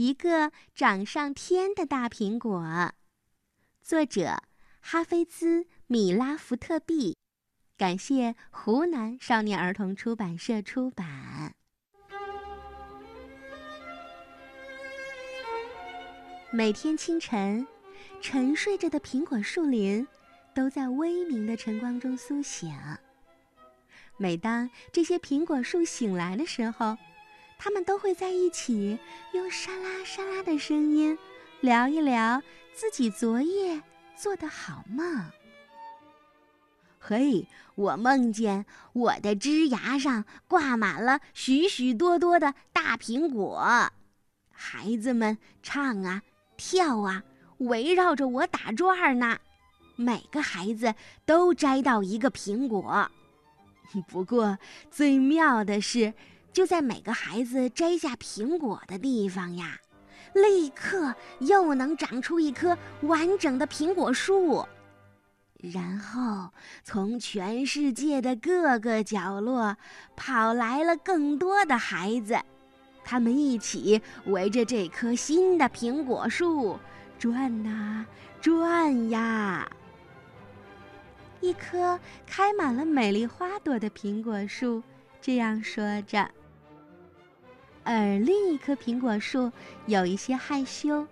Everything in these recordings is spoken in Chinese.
一个长上天的大苹果。作者：哈菲兹·米拉福特币，感谢湖南少年儿童出版社出版。每天清晨，沉睡着的苹果树林都在微明的晨光中苏醒。每当这些苹果树醒来的时候，他们都会在一起用沙拉沙拉的声音聊一聊自己昨夜做的好梦。嘿，我梦见我的枝芽上挂满了许许多多的大苹果，孩子们唱啊跳啊，围绕着我打转呢。每个孩子都摘到一个苹果。不过，最妙的是，就在每个孩子摘下苹果的地方呀，立刻又能长出一棵完整的苹果树。然后，从全世界的各个角落跑来了更多的孩子，他们一起围着这棵新的苹果树转呐转呀。一棵开满了美丽花朵的苹果树这样说着，而另一棵苹果树有一些害羞，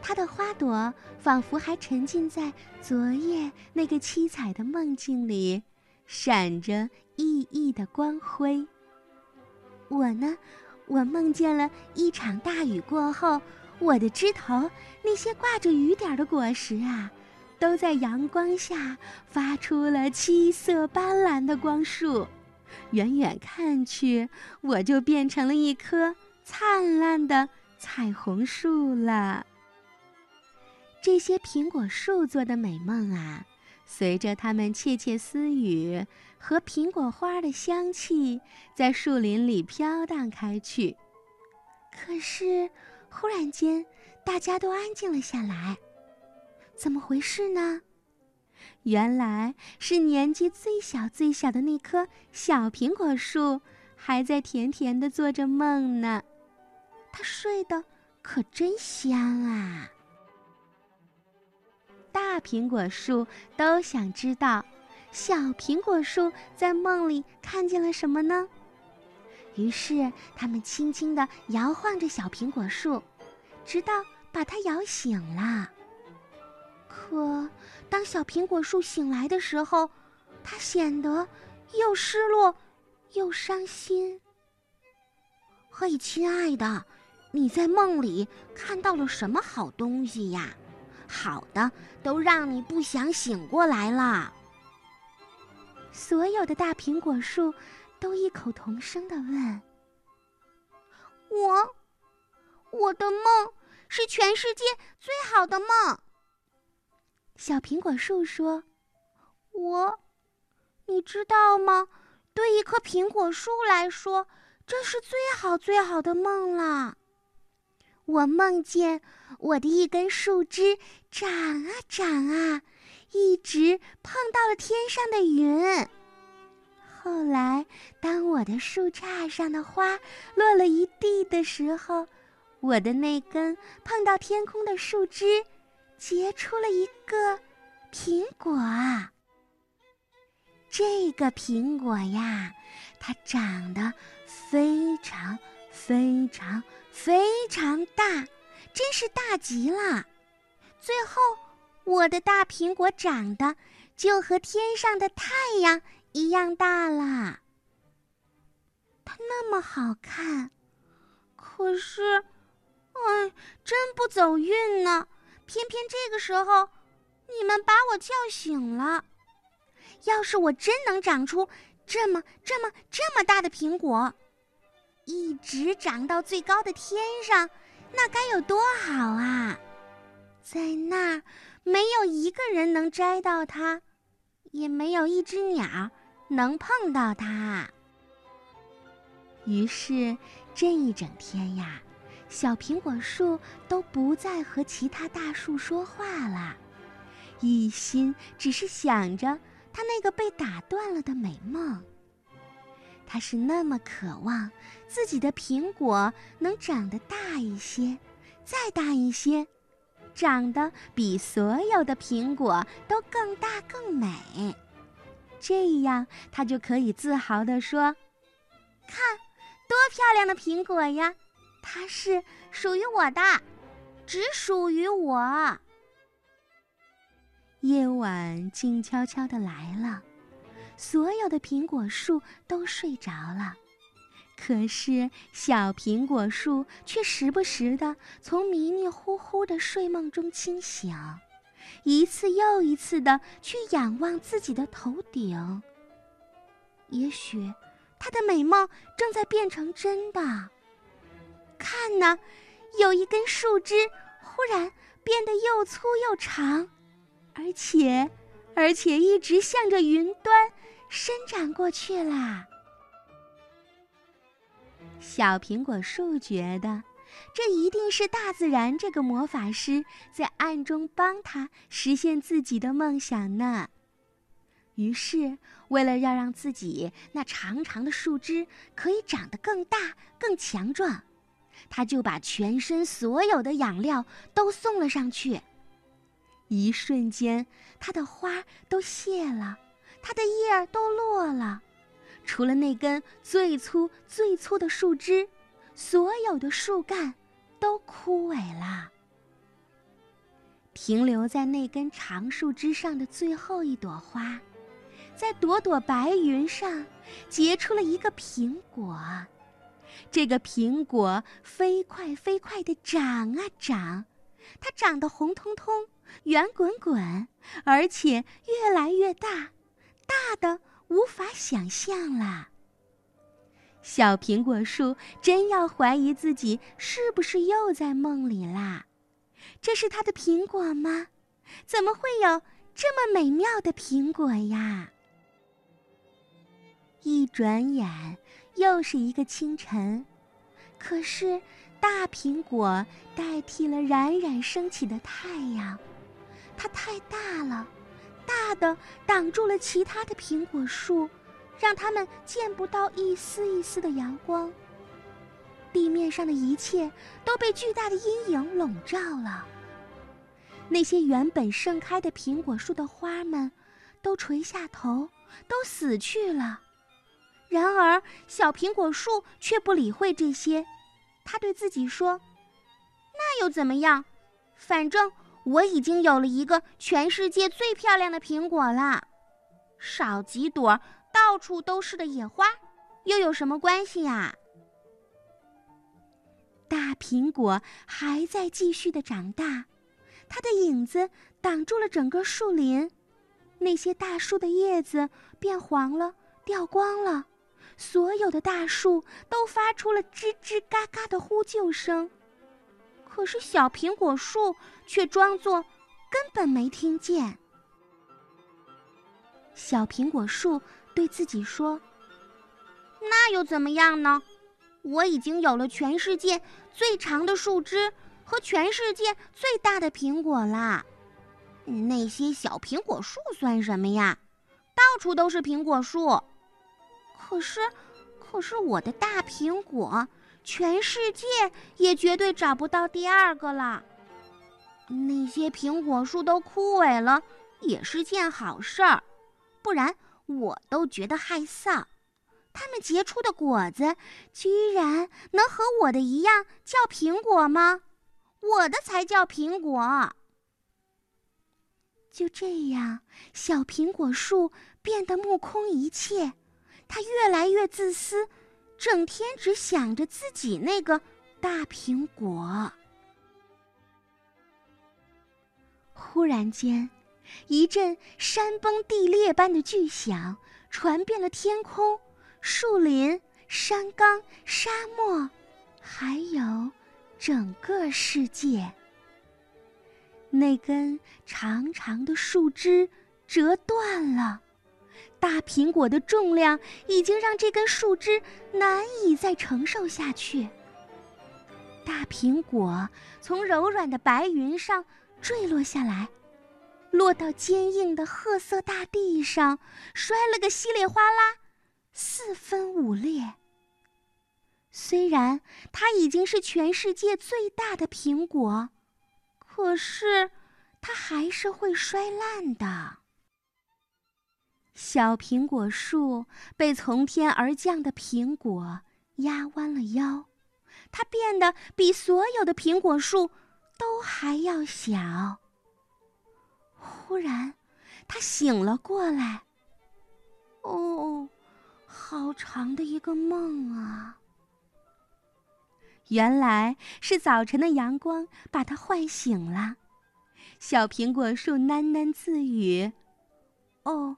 它的花朵仿佛还沉浸在昨夜那个七彩的梦境里，闪着熠熠的光辉。我呢，我梦见了一场大雨过后，我的枝头那些挂着雨点的果实啊。都在阳光下发出了七色斑斓的光束，远远看去，我就变成了一棵灿烂的彩虹树了。这些苹果树做的美梦啊，随着它们窃窃私语和苹果花的香气，在树林里飘荡开去。可是，忽然间，大家都安静了下来。怎么回事呢？原来是年纪最小最小的那棵小苹果树，还在甜甜的做着梦呢。它睡得可真香啊！大苹果树都想知道，小苹果树在梦里看见了什么呢？于是他们轻轻地摇晃着小苹果树，直到把它摇醒了。可当小苹果树醒来的时候，它显得又失落又伤心。嘿，亲爱的，你在梦里看到了什么好东西呀？好的都让你不想醒过来了。所有的大苹果树都异口同声的问：“我，我的梦是全世界最好的梦。”小苹果树说：“我，你知道吗？对一棵苹果树来说，这是最好最好的梦了。我梦见我的一根树枝长啊长啊，一直碰到了天上的云。后来，当我的树杈上的花落了一地的时候，我的那根碰到天空的树枝。”结出了一个苹果。这个苹果呀，它长得非常非常非常大，真是大极了。最后，我的大苹果长得就和天上的太阳一样大了。它那么好看，可是，哎，真不走运呢。偏偏这个时候，你们把我叫醒了。要是我真能长出这么、这么、这么大的苹果，一直长到最高的天上，那该有多好啊！在那儿，没有一个人能摘到它，也没有一只鸟能碰到它。于是，这一整天呀。小苹果树都不再和其他大树说话了，一心只是想着它那个被打断了的美梦。它是那么渴望自己的苹果能长得大一些，再大一些，长得比所有的苹果都更大更美。这样，它就可以自豪地说：“看，多漂亮的苹果呀！它是属于我的，只属于我。”夜晚静悄悄的来了，所有的苹果树都睡着了，可是小苹果树却时不时的从迷迷糊糊的睡梦中清醒，一次又一次的去仰望自己的头顶。也许，它的美梦正在变成真的。看呢，有一根树枝忽然变得又粗又长。而且，而且一直向着云端伸展过去啦。小苹果树觉得，这一定是大自然这个魔法师在暗中帮他实现自己的梦想呢。于是，为了要让自己那长长的树枝可以长得更大、更强壮，他就把全身所有的养料都送了上去。一瞬间，它的花都谢了，它的叶儿都落了，除了那根最粗最粗的树枝，所有的树干都枯萎了。停留在那根长树枝上的最后一朵花，在朵朵白云上结出了一个苹果。这个苹果飞快飞快地长啊长，它长得红彤彤。圆滚滚，而且越来越大，大的无法想象了。小苹果树真要怀疑自己是不是又在梦里啦？这是它的苹果吗？怎么会有这么美妙的苹果呀？一转眼又是一个清晨，可是大苹果代替了冉冉升起的太阳。它太大了，大的挡住了其他的苹果树，让它们见不到一丝一丝的阳光。地面上的一切都被巨大的阴影笼罩了。那些原本盛开的苹果树的花们，都垂下头，都死去了。然而，小苹果树却不理会这些，他对自己说：“那又怎么样？反正……”我已经有了一个全世界最漂亮的苹果了，少几朵到处都是的野花，又有什么关系呀？大苹果还在继续的长大，它的影子挡住了整个树林，那些大树的叶子变黄了，掉光了，所有的大树都发出了吱吱嘎嘎的呼救声。可是小苹果树却装作根本没听见。小苹果树对自己说：“那又怎么样呢？我已经有了全世界最长的树枝和全世界最大的苹果啦。那些小苹果树算什么呀？到处都是苹果树。可是，可是我的大苹果……”全世界也绝对找不到第二个了。那些苹果树都枯萎了，也是件好事儿，不然我都觉得害臊。它们结出的果子，居然能和我的一样叫苹果吗？我的才叫苹果。就这样，小苹果树变得目空一切，他越来越自私。整天只想着自己那个大苹果。忽然间，一阵山崩地裂般的巨响传遍了天空、树林、山岗、沙漠，还有整个世界。那根长长的树枝折断了。大苹果的重量已经让这根树枝难以再承受下去。大苹果从柔软的白云上坠落下来，落到坚硬的褐色大地上，摔了个稀里哗啦，四分五裂。虽然它已经是全世界最大的苹果，可是它还是会摔烂的。小苹果树被从天而降的苹果压弯了腰，它变得比所有的苹果树都还要小。忽然，它醒了过来。哦，好长的一个梦啊！原来是早晨的阳光把它唤醒了。小苹果树喃喃自语：“哦，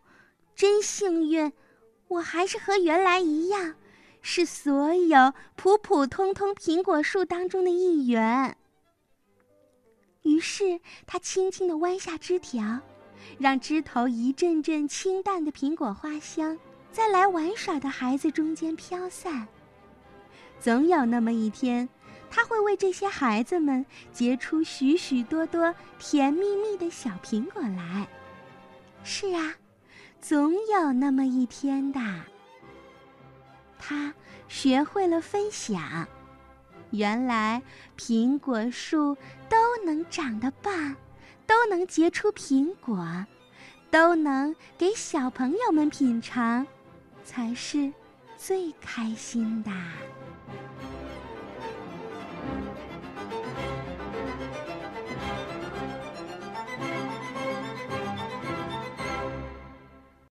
真幸运，我还是和原来一样，是所有普普通通苹果树当中的一员。”于是，他轻轻地弯下枝条。让枝头一阵阵清淡的苹果花香，在来玩耍的孩子中间飘散。总有那么一天，他会为这些孩子们结出许许多多甜蜜蜜的小苹果来。是啊，总有那么一天的。他学会了分享。原来，苹果树都能长得棒。都能结出苹果，都能给小朋友们品尝，才是最开心的。